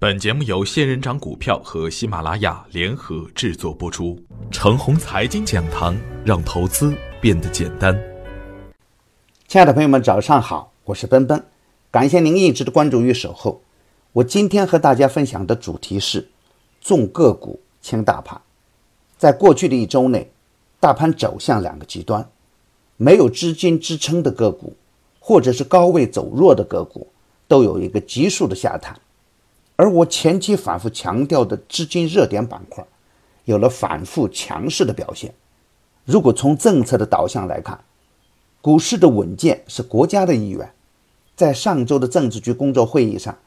本节目由仙人掌股票和喜马拉雅联合制作播出。程红财经讲堂，让投资变得简单。亲爱的朋友们，早上好，我是奔奔，感谢您一直的关注与守候。我今天和大家分享的主题是：重个股轻大盘。在过去的一周内，大盘走向两个极端，没有资金支撑的个股，或者是高位走弱的个股，都有一个急速的下探。而我前期反复强调的资金热点板块，有了反复强势的表现。如果从政策的导向来看，股市的稳健是国家的意愿。在上周的政治局工作会议上，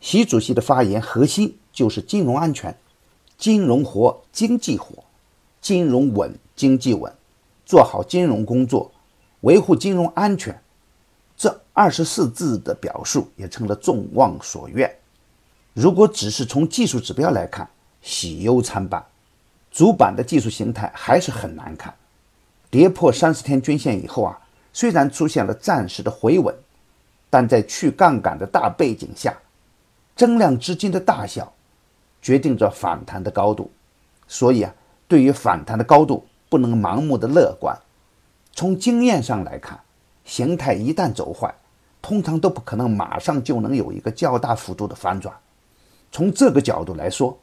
习主席的发言核心就是金融安全，金融活，经济活，金融稳，经济稳，做好金融工作，维护金融安全。这二十四字的表述也成了众望所愿。如果只是从技术指标来看，喜忧参半，主板的技术形态还是很难看。跌破三十天均线以后啊，虽然出现了暂时的回稳，但在去杠杆的大背景下，增量资金的大小决定着反弹的高度。所以啊，对于反弹的高度不能盲目的乐观。从经验上来看，形态一旦走坏，通常都不可能马上就能有一个较大幅度的反转。从这个角度来说，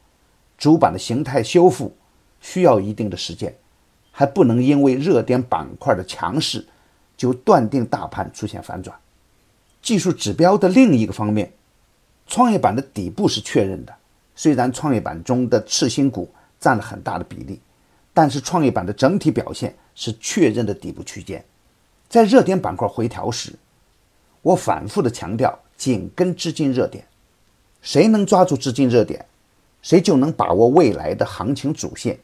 主板的形态修复需要一定的时间，还不能因为热点板块的强势就断定大盘出现反转。技术指标的另一个方面，创业板的底部是确认的。虽然创业板中的次新股占了很大的比例，但是创业板的整体表现是确认的底部区间。在热点板块回调时，我反复的强调紧跟资金热点。谁能抓住资金热点，谁就能把握未来的行情主线。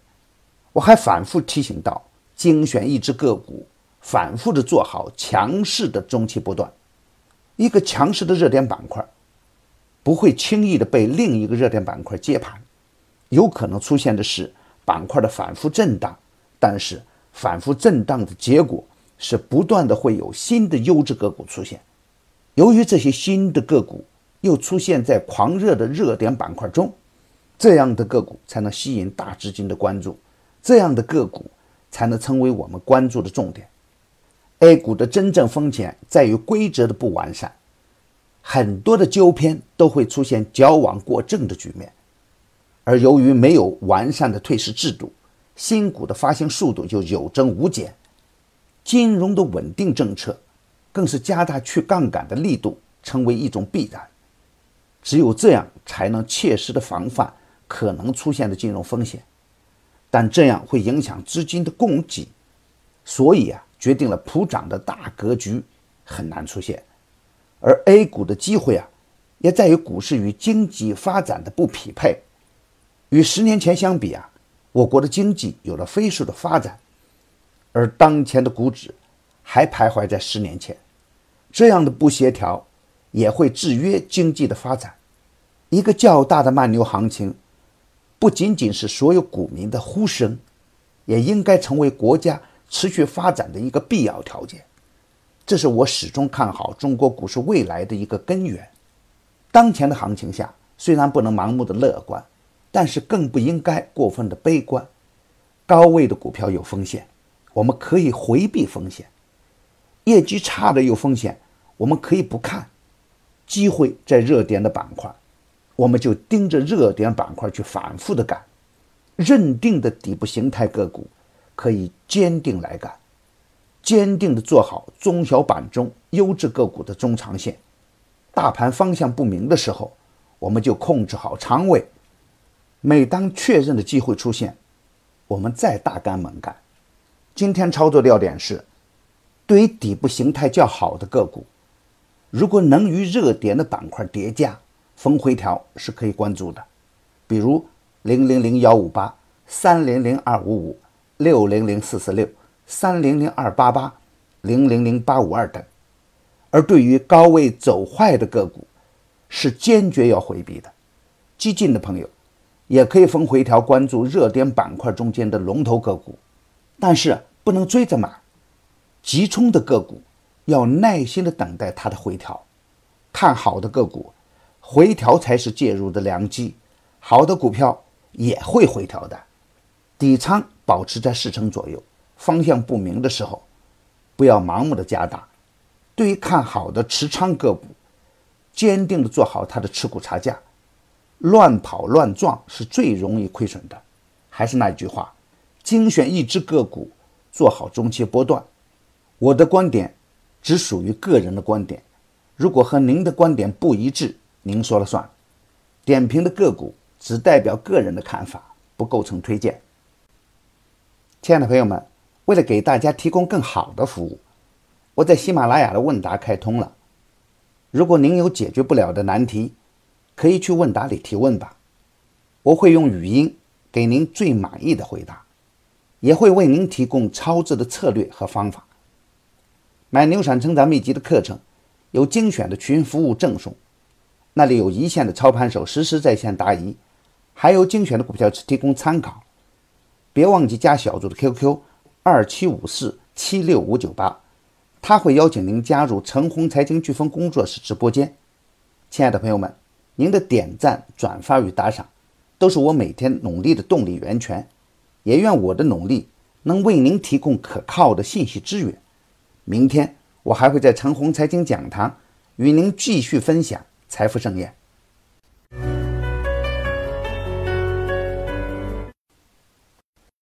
我还反复提醒到，精选一只个股，反复的做好强势的中期波段。一个强势的热点板块，不会轻易的被另一个热点板块接盘，有可能出现的是板块的反复震荡。但是反复震荡的结果是不断的会有新的优质个股出现。由于这些新的个股。又出现在狂热的热点板块中，这样的个股才能吸引大资金的关注，这样的个股才能成为我们关注的重点。A 股的真正风险在于规则的不完善，很多的纠偏都会出现矫枉过正的局面，而由于没有完善的退市制度，新股的发行速度就有增无减。金融的稳定政策，更是加大去杠杆的力度，成为一种必然。只有这样才能切实的防范可能出现的金融风险，但这样会影响资金的供给，所以啊，决定了普涨的大格局很难出现。而 A 股的机会啊，也在于股市与经济发展的不匹配。与十年前相比啊，我国的经济有了飞速的发展，而当前的股指还徘徊在十年前，这样的不协调也会制约经济的发展。一个较大的慢牛行情，不仅仅是所有股民的呼声，也应该成为国家持续发展的一个必要条件。这是我始终看好中国股市未来的一个根源。当前的行情下，虽然不能盲目的乐观，但是更不应该过分的悲观。高位的股票有风险，我们可以回避风险；业绩差的有风险，我们可以不看。机会在热点的板块。我们就盯着热点板块去反复的干，认定的底部形态个股可以坚定来干，坚定的做好中小板中优质个股的中长线。大盘方向不明的时候，我们就控制好仓位。每当确认的机会出现，我们再大干猛干。今天操作的要点是，对于底部形态较好的个股，如果能与热点的板块叠加。逢回调是可以关注的，比如零零零幺五八、三零零二五五、六零零四四六、三零零二八八、零零零八五二等。而对于高位走坏的个股，是坚决要回避的。激进的朋友也可以逢回调关注热点板块中间的龙头个股，但是不能追着买。急冲的个股要耐心的等待它的回调，看好的个股。回调才是介入的良机。好的股票也会回调的，底仓保持在四成左右。方向不明的时候，不要盲目的加大。对于看好的持仓个股，坚定的做好它的持股差价。乱跑乱撞是最容易亏损的。还是那句话，精选一只个股，做好中期波段。我的观点只属于个人的观点，如果和您的观点不一致，您说了算。点评的个股只代表个人的看法，不构成推荐。亲爱的朋友们，为了给大家提供更好的服务，我在喜马拉雅的问答开通了。如果您有解决不了的难题，可以去问答里提问吧，我会用语音。给您最满意的回答，也会为您提供超值的策略和方法。买牛产成长秘籍的课程，有精选的群服务赠送，那里有一线的操盘手实时在线答疑，还有精选的股票提供参考。别忘记加小组的 QQ 二七五四七六五九八，他会邀请您加入陈红财经飓风工作室直播间。亲爱的朋友们，您的点赞、转发与打赏。都是我每天努力的动力源泉，也愿我的努力能为您提供可靠的信息资源。明天我还会在陈红财经讲堂与您继续分享财富盛宴。